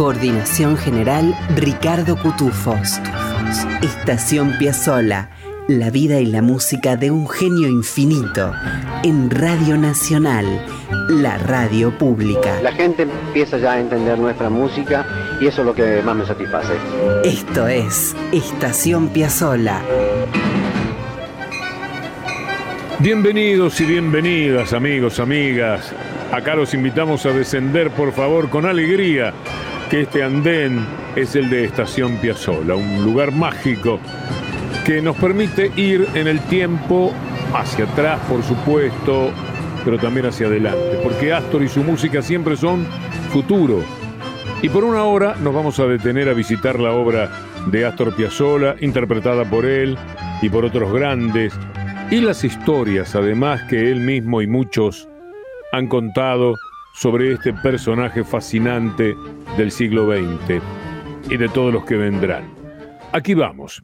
Coordinación general Ricardo Cutufos. Estación Piazzola. La vida y la música de un genio infinito. En Radio Nacional, la radio pública. La gente empieza ya a entender nuestra música y eso es lo que más me satisface. Esto es Estación Piazzola. Bienvenidos y bienvenidas amigos, amigas. Acá los invitamos a descender por favor con alegría que este andén es el de Estación Piazzola, un lugar mágico que nos permite ir en el tiempo hacia atrás, por supuesto, pero también hacia adelante, porque Astor y su música siempre son futuro. Y por una hora nos vamos a detener a visitar la obra de Astor Piazzolla, interpretada por él y por otros grandes, y las historias además que él mismo y muchos han contado sobre este personaje fascinante del siglo XX y de todos los que vendrán. Aquí vamos.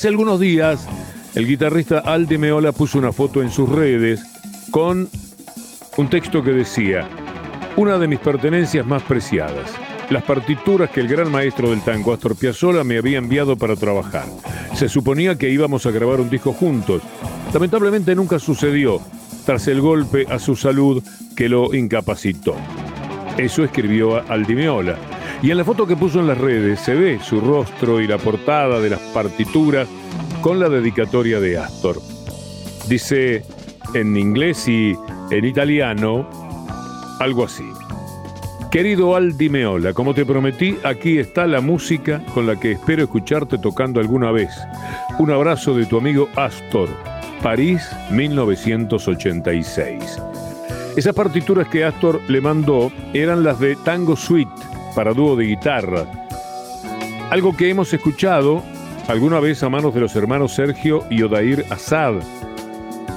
Hace algunos días, el guitarrista Aldi Meola puso una foto en sus redes con un texto que decía, una de mis pertenencias más preciadas, las partituras que el gran maestro del tango Astor Piazzolla me había enviado para trabajar. Se suponía que íbamos a grabar un disco juntos. Lamentablemente nunca sucedió, tras el golpe a su salud que lo incapacitó. Eso escribió Aldi Meola. Y en la foto que puso en las redes se ve su rostro y la portada de las partituras con la dedicatoria de Astor. Dice en inglés y en italiano algo así. Querido Aldi Meola, como te prometí, aquí está la música con la que espero escucharte tocando alguna vez. Un abrazo de tu amigo Astor, París 1986. Esas partituras que Astor le mandó eran las de Tango Suite para dúo de guitarra. Algo que hemos escuchado alguna vez a manos de los hermanos Sergio y Odair Assad,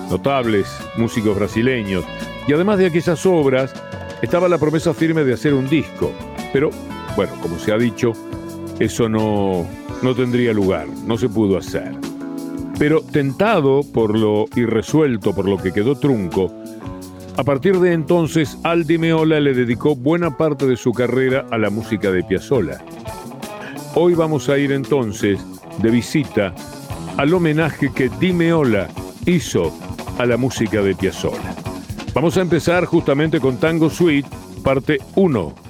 notables músicos brasileños. Y además de aquellas obras, estaba la promesa firme de hacer un disco. Pero, bueno, como se ha dicho, eso no, no tendría lugar, no se pudo hacer. Pero tentado por lo irresuelto, por lo que quedó trunco, a partir de entonces, Aldi Meola le dedicó buena parte de su carrera a la música de Piazzolla. Hoy vamos a ir entonces de visita al homenaje que Di Meola hizo a la música de Piazzolla. Vamos a empezar justamente con Tango Suite, parte 1.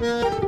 Música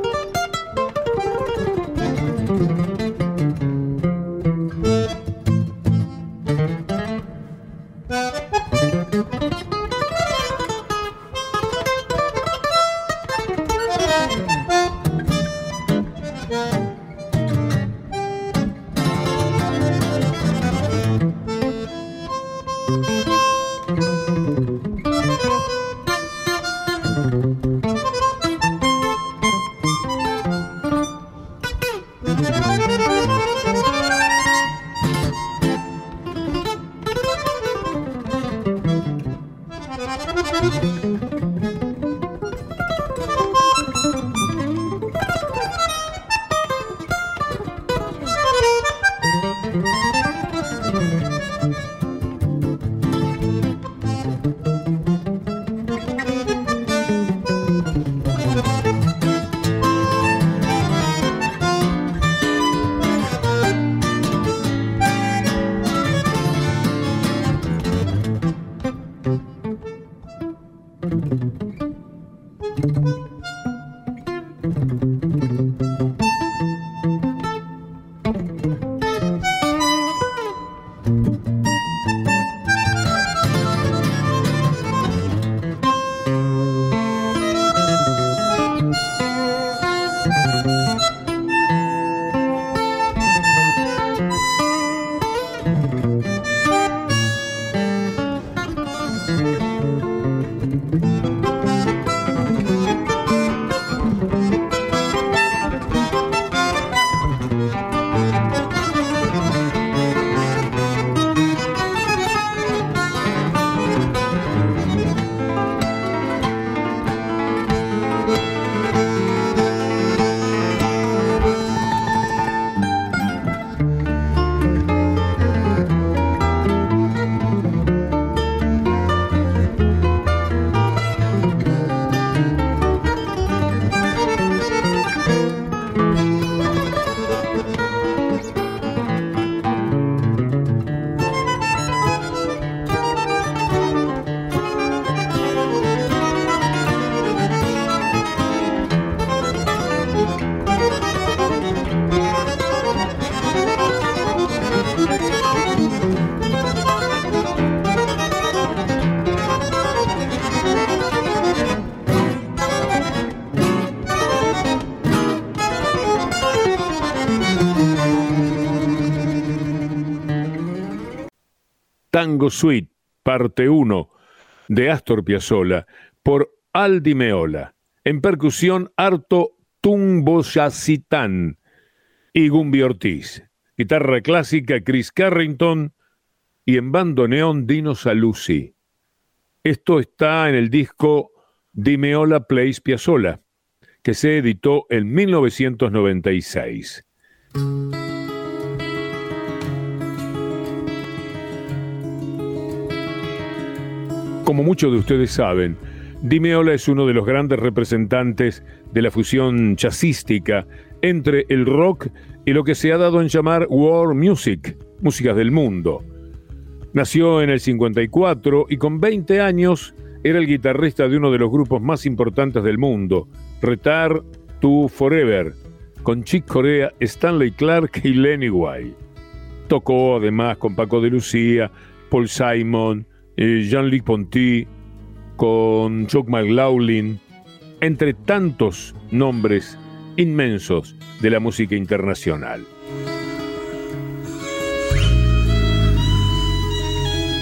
Tango Suite, parte 1, de Astor Piazzolla, por Aldi Meola. En percusión, Arto Tumboyacitán y Gumbi Ortiz. Guitarra clásica, Chris Carrington. Y en bandoneón, Dino Saluzzi. Esto está en el disco Dimeola Plays Piazzolla, que se editó en 1996. Como muchos de ustedes saben, Dimeola es uno de los grandes representantes de la fusión jazzística entre el rock y lo que se ha dado en llamar world music, músicas del mundo. Nació en el 54 y con 20 años era el guitarrista de uno de los grupos más importantes del mundo, Retar to Forever, con Chick Corea, Stanley Clark y Lenny White. Tocó además con Paco de Lucía, Paul Simon, Jean-Luc Ponty, con Chuck McLaughlin, entre tantos nombres inmensos de la música internacional.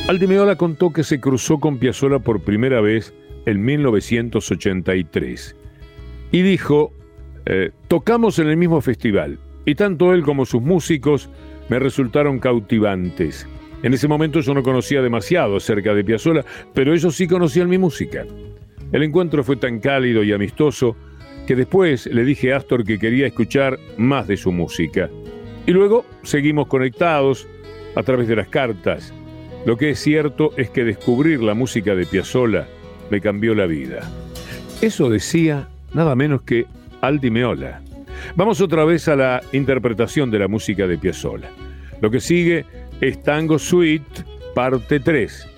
Aldimeola contó que se cruzó con Piazzolla por primera vez en 1983 y dijo, eh, tocamos en el mismo festival y tanto él como sus músicos me resultaron cautivantes. En ese momento yo no conocía demasiado acerca de Piazzolla, pero ellos sí conocían mi música. El encuentro fue tan cálido y amistoso que después le dije a Astor que quería escuchar más de su música. Y luego seguimos conectados a través de las cartas. Lo que es cierto es que descubrir la música de Piazzolla me cambió la vida. Eso decía nada menos que Aldi Meola. Vamos otra vez a la interpretación de la música de Piazzolla. Lo que sigue es Tango Suite, parte 3.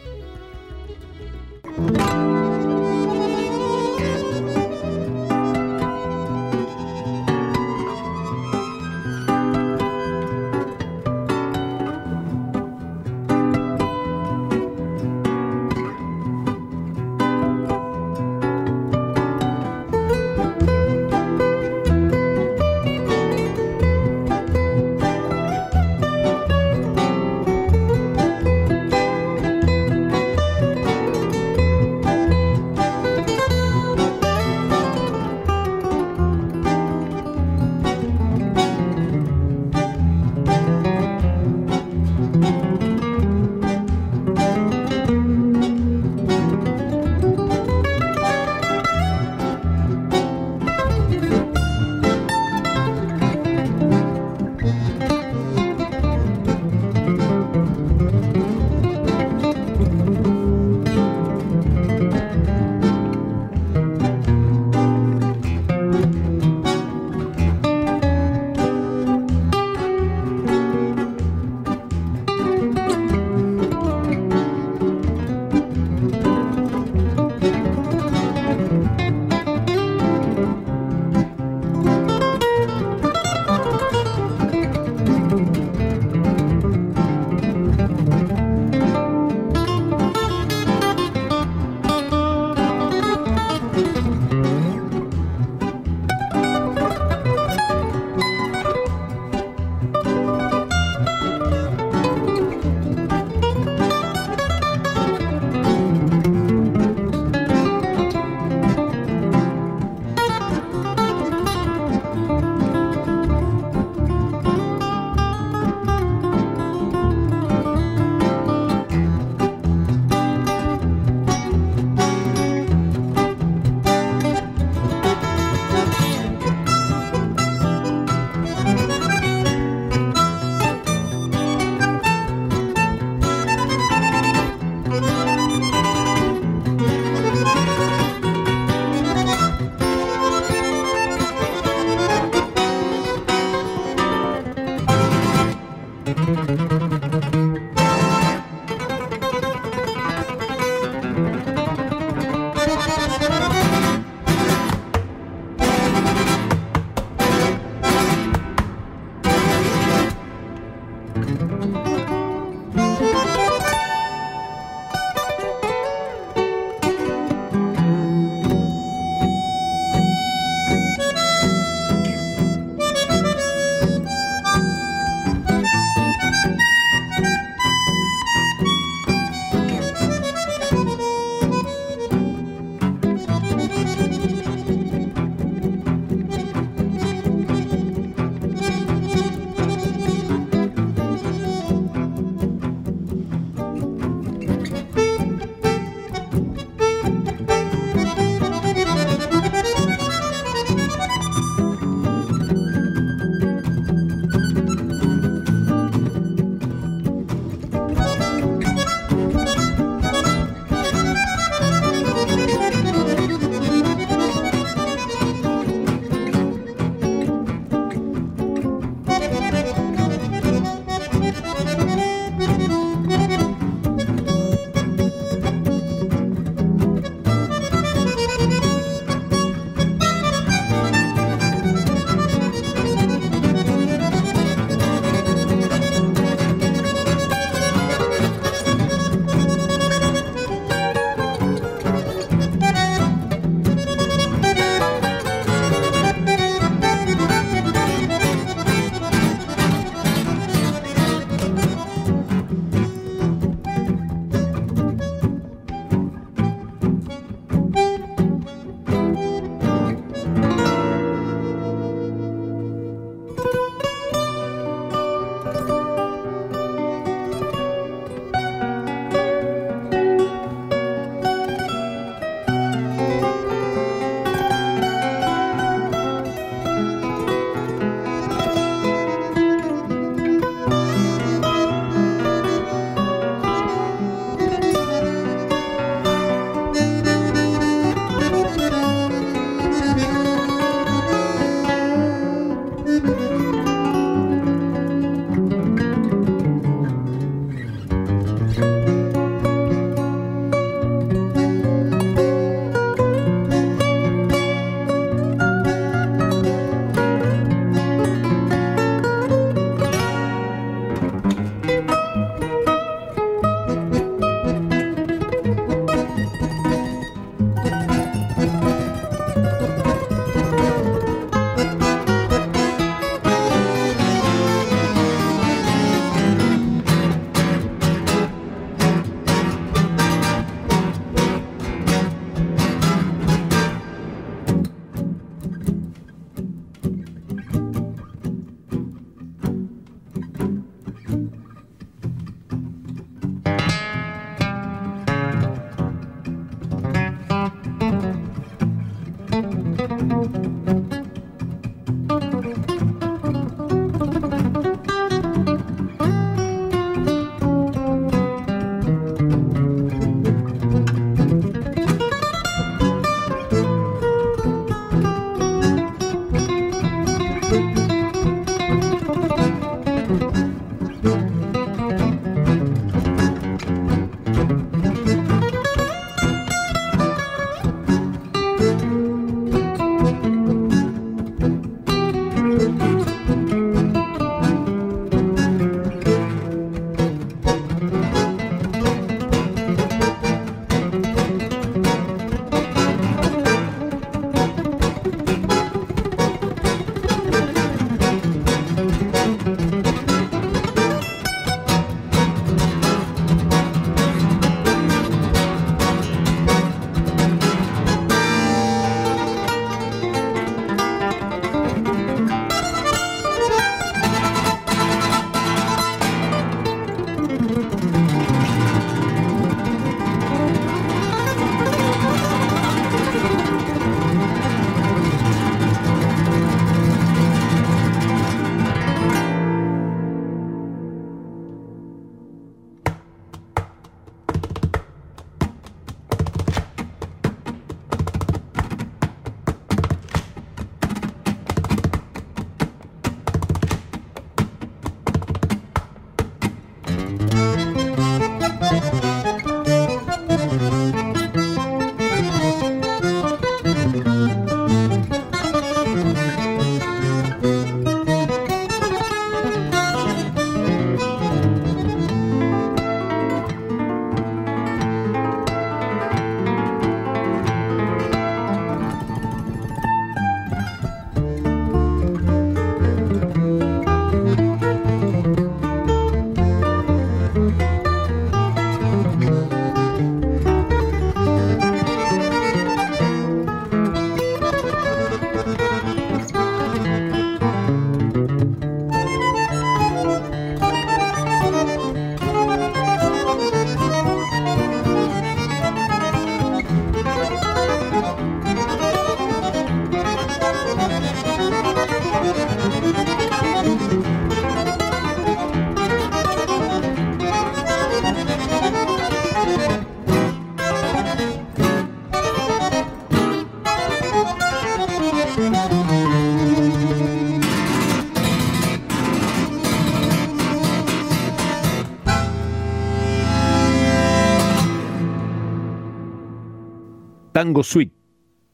Tango Suite,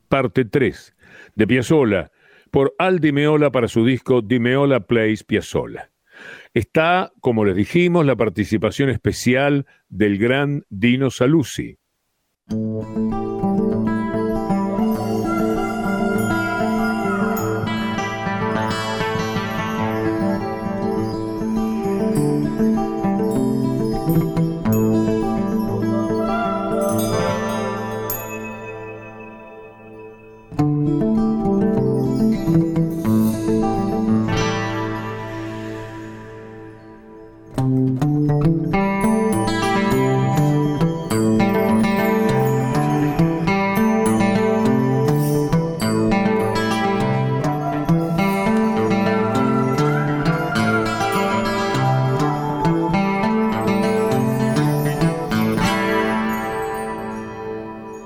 parte 3, de Piazzolla, por Al Di Meola para su disco Di Meola Plays Piazzolla. Está, como les dijimos, la participación especial del gran Dino Saluzzi.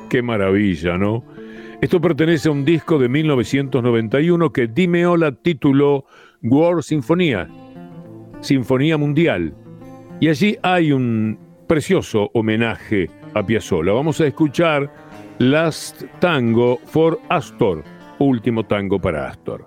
Qué maravilla, ¿no? Esto pertenece a un disco de 1991 que Di Meola tituló World Sinfonía, Sinfonía Mundial. Y allí hay un precioso homenaje a Piazzolla. Vamos a escuchar Last Tango for Astor, último tango para Astor.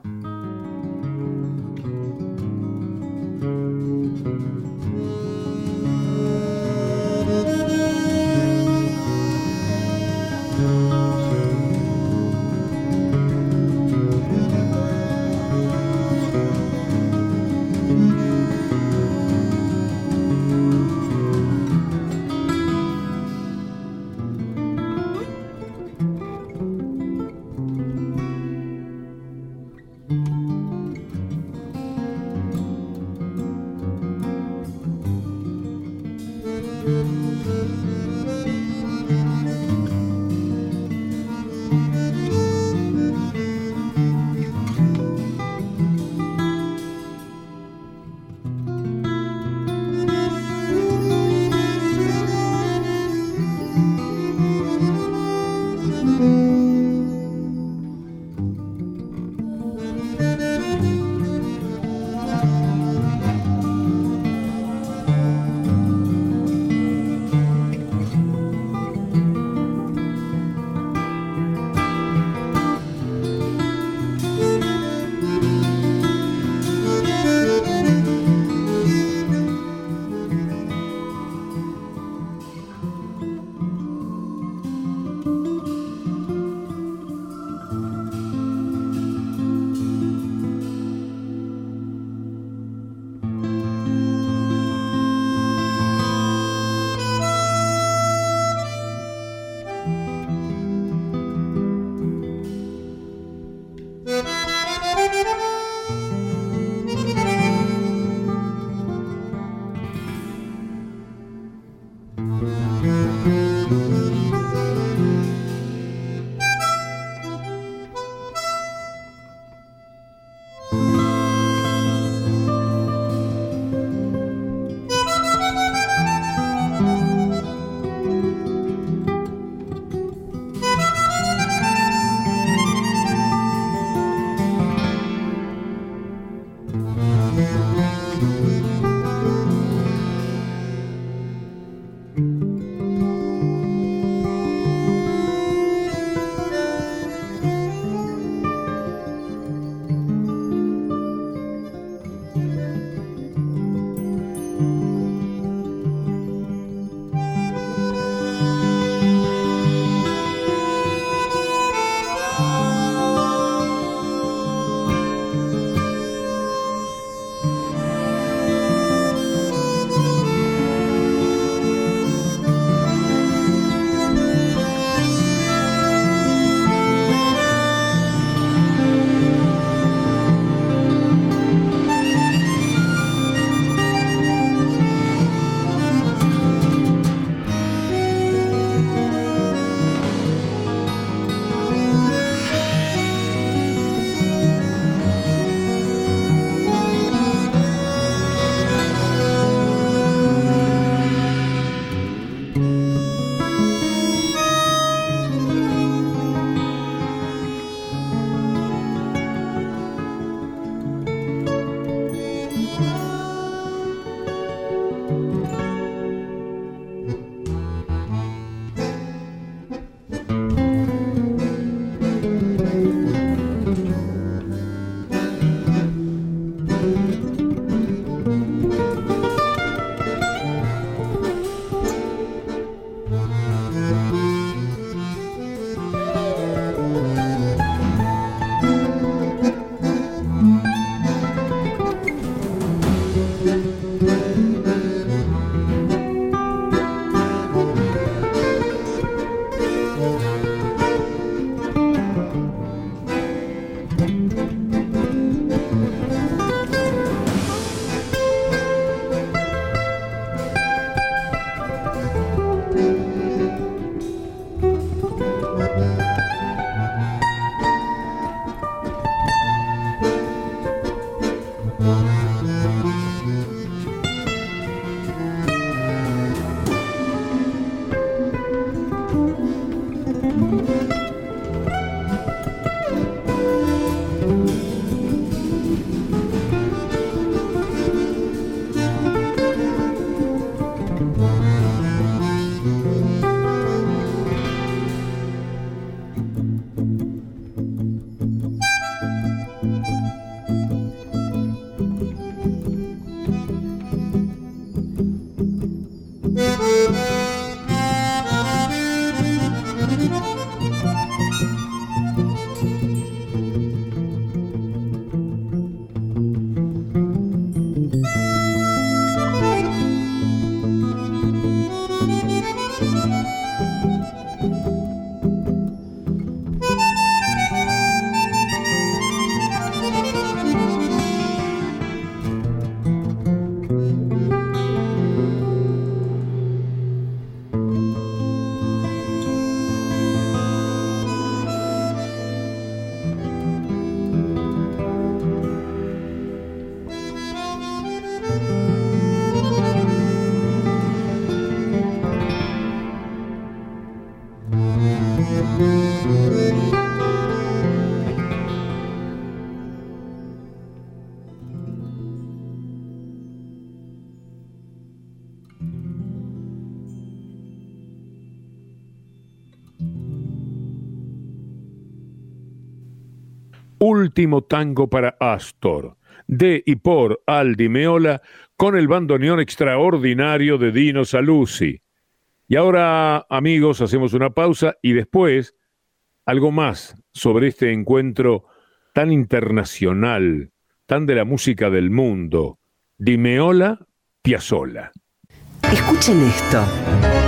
Último tango para Astor, de y por Aldi Meola, con el bandoneón extraordinario de Dino Saluzzi. Y ahora, amigos, hacemos una pausa y después algo más sobre este encuentro tan internacional, tan de la música del mundo, Dimeola Piazzolla. Escuchen esto.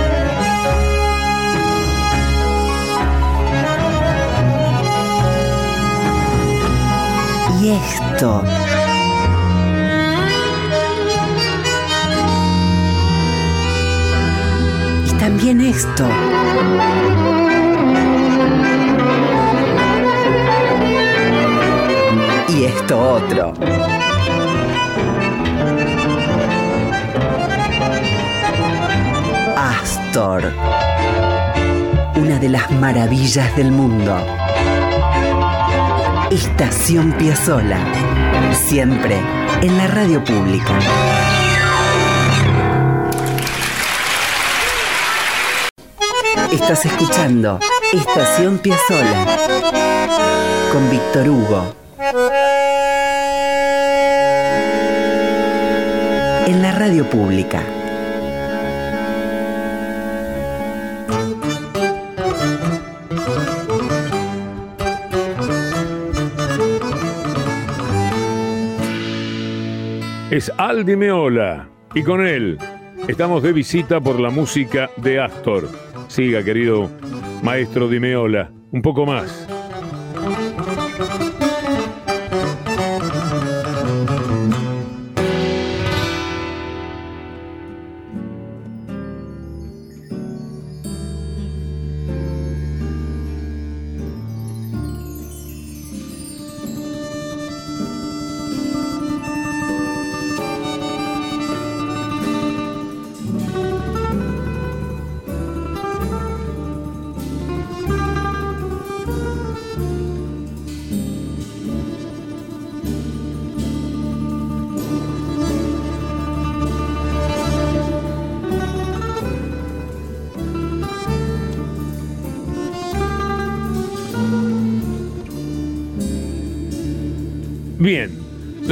Esto. Y también esto. Y esto otro. Astor. Una de las maravillas del mundo. Estación Piazzola. Siempre en la radio pública. Estás escuchando Estación Piazzola con Víctor Hugo. En la radio pública. Es Aldi Meola y con él estamos de visita por la música de Astor. Siga, querido maestro Di Meola, un poco más.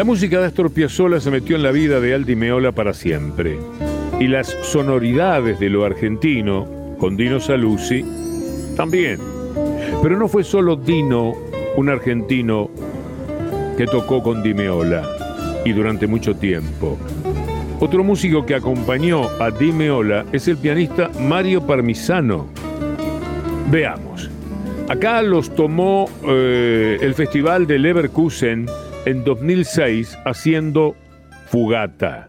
La música de Astor Piazzolla se metió en la vida de Aldi Meola para siempre. Y las sonoridades de lo argentino, con Dino Saluzzi, también. Pero no fue solo Dino, un argentino, que tocó con Di Meola, y durante mucho tiempo. Otro músico que acompañó a Di Meola es el pianista Mario Parmisano. Veamos. Acá los tomó eh, el Festival de Leverkusen en 2006 haciendo Fugata.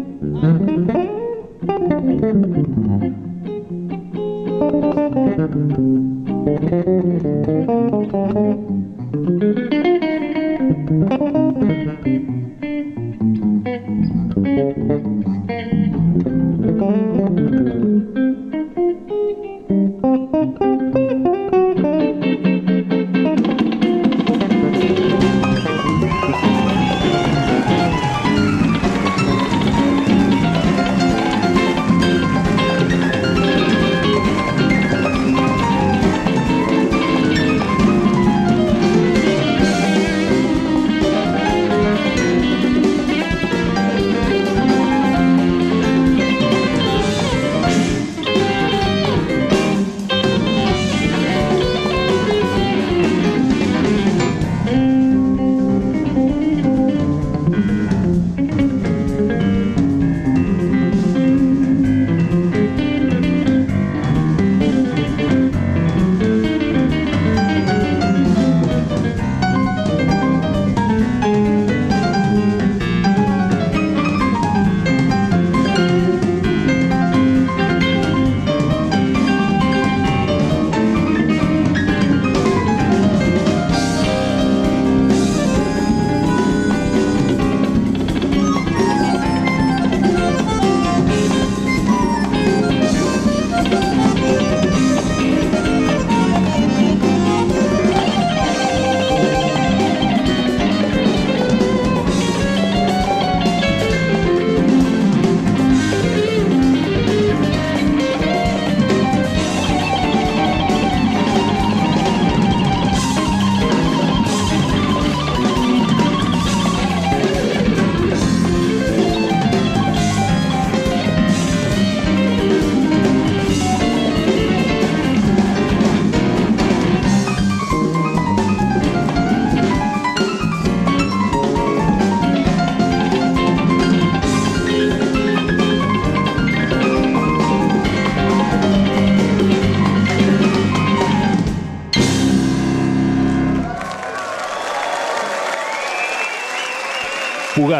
Thank you.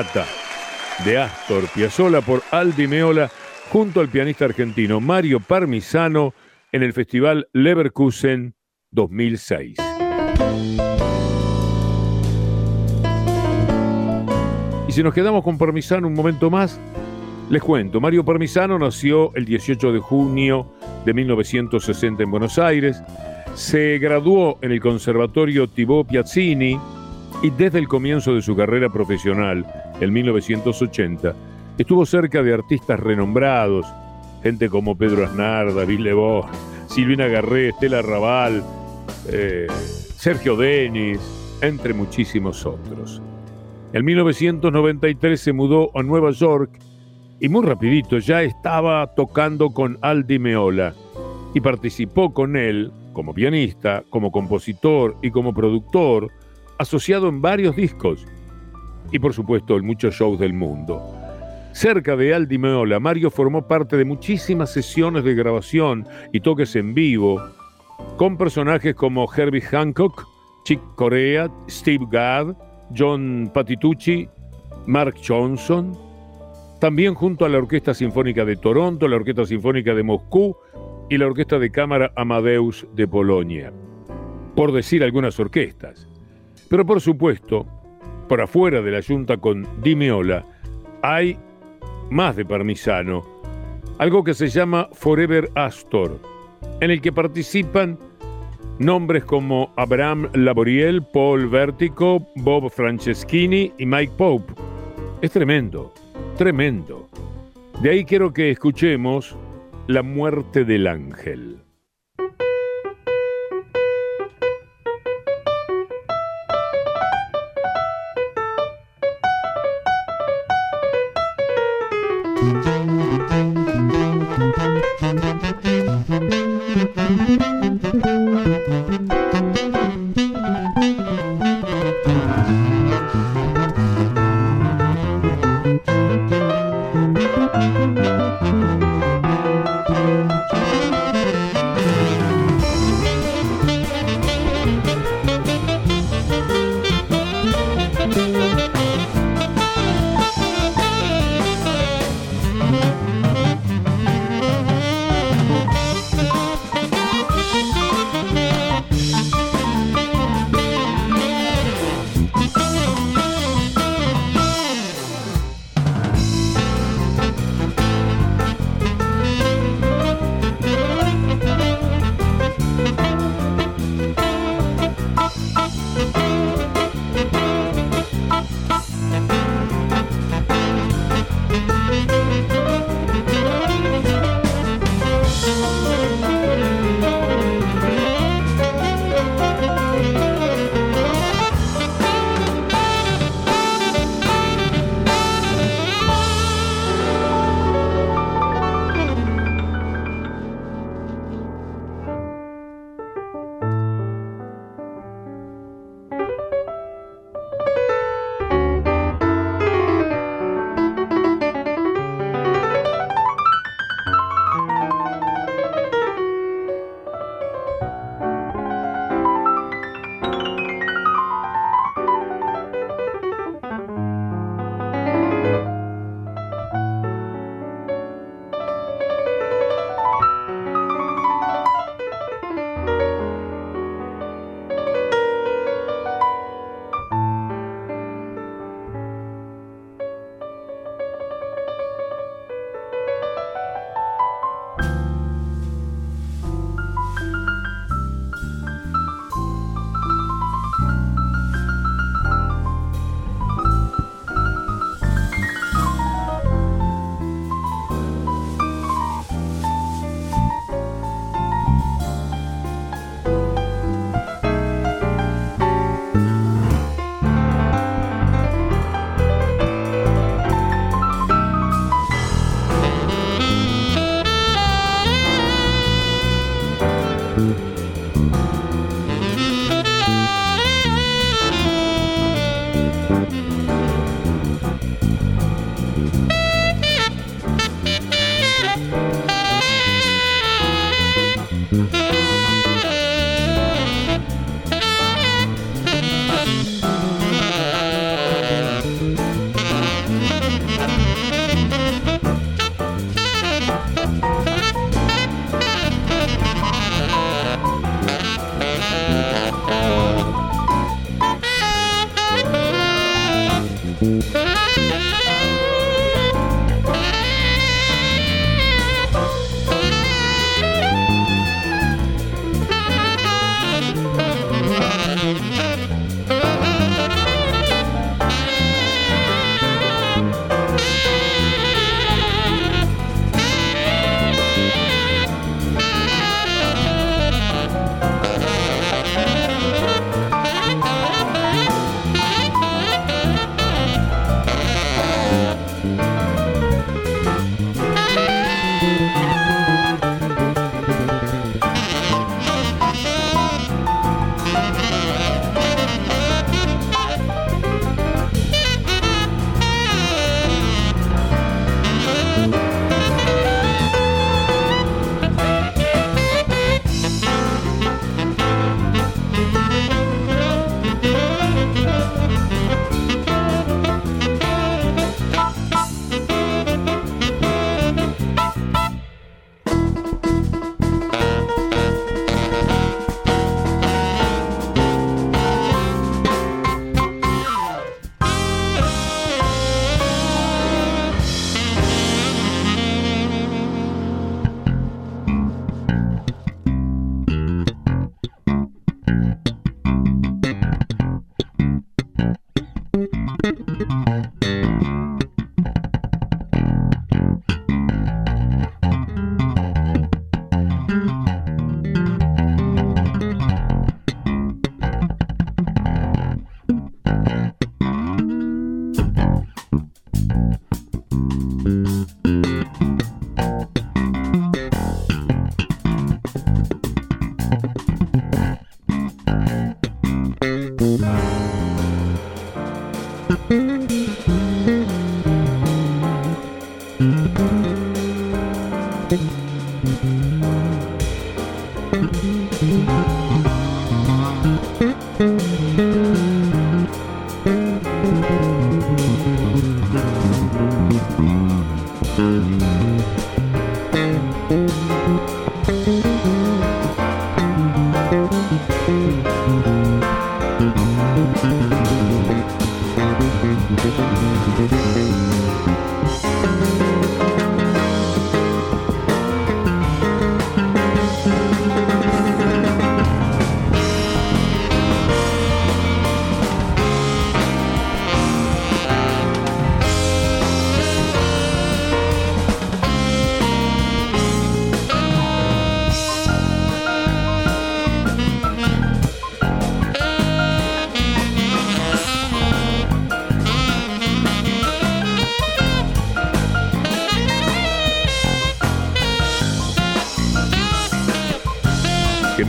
Fugata de Astor Piazzolla por Aldi Meola junto al pianista argentino Mario Parmisano en el Festival Leverkusen 2006. Y si nos quedamos con Parmisano un momento más, les cuento, Mario Parmisano nació el 18 de junio de 1960 en Buenos Aires, se graduó en el Conservatorio Thibaut Piazzini y desde el comienzo de su carrera profesional, en 1980, estuvo cerca de artistas renombrados, gente como Pedro Aznar, David Lebó, Silvina Garré, Estela Raval, eh, Sergio Denis, entre muchísimos otros. En 1993 se mudó a Nueva York y muy rapidito ya estaba tocando con Aldi Meola y participó con él como pianista, como compositor y como productor, asociado en varios discos y por supuesto en muchos shows del mundo. Cerca de Aldi Meola, Mario formó parte de muchísimas sesiones de grabación y toques en vivo con personajes como Herbie Hancock, Chick Corea, Steve Gadd, John Patitucci, Mark Johnson, también junto a la Orquesta Sinfónica de Toronto, la Orquesta Sinfónica de Moscú y la Orquesta de Cámara Amadeus de Polonia, por decir algunas orquestas. Pero por supuesto, por afuera de la Junta con Dimeola, hay más de Parmisano, algo que se llama Forever Astor, en el que participan Nombres como Abraham Laboriel, Paul Vertico, Bob Franceschini y Mike Pope. Es tremendo, tremendo. De ahí quiero que escuchemos La muerte del ángel.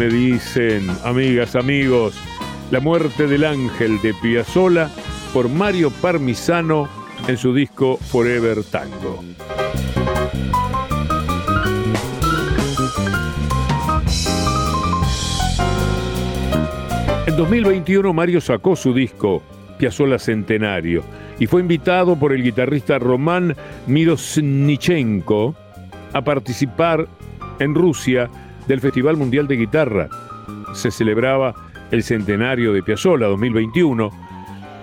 Me dicen, amigas, amigos, La muerte del ángel de Piazzolla por Mario Parmisano en su disco Forever Tango. En 2021 Mario sacó su disco Piazzolla Centenario y fue invitado por el guitarrista Román Mirosnichenko a participar en Rusia del Festival Mundial de Guitarra. Se celebraba el centenario de Piazzolla 2021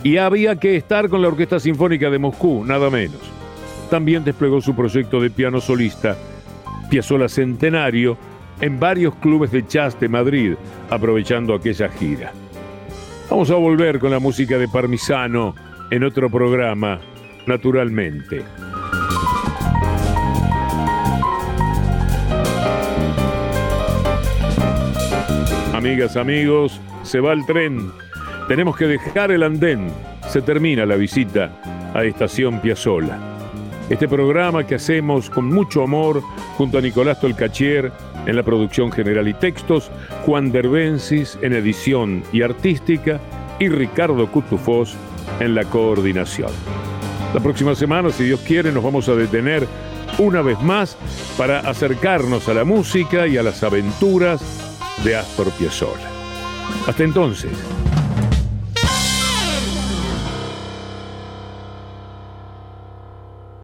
y había que estar con la Orquesta Sinfónica de Moscú, nada menos. También desplegó su proyecto de piano solista, Piazzolla Centenario, en varios clubes de jazz de Madrid, aprovechando aquella gira. Vamos a volver con la música de Parmisano en otro programa, naturalmente. Amigas, amigos, se va el tren. Tenemos que dejar el andén. Se termina la visita a Estación Piazzola. Este programa que hacemos con mucho amor junto a Nicolás Tolcachier en la producción general y textos, Juan Derbensis en edición y artística y Ricardo Cutufós en la coordinación. La próxima semana, si Dios quiere, nos vamos a detener una vez más para acercarnos a la música y a las aventuras de Astor Piazzolla. Hasta entonces.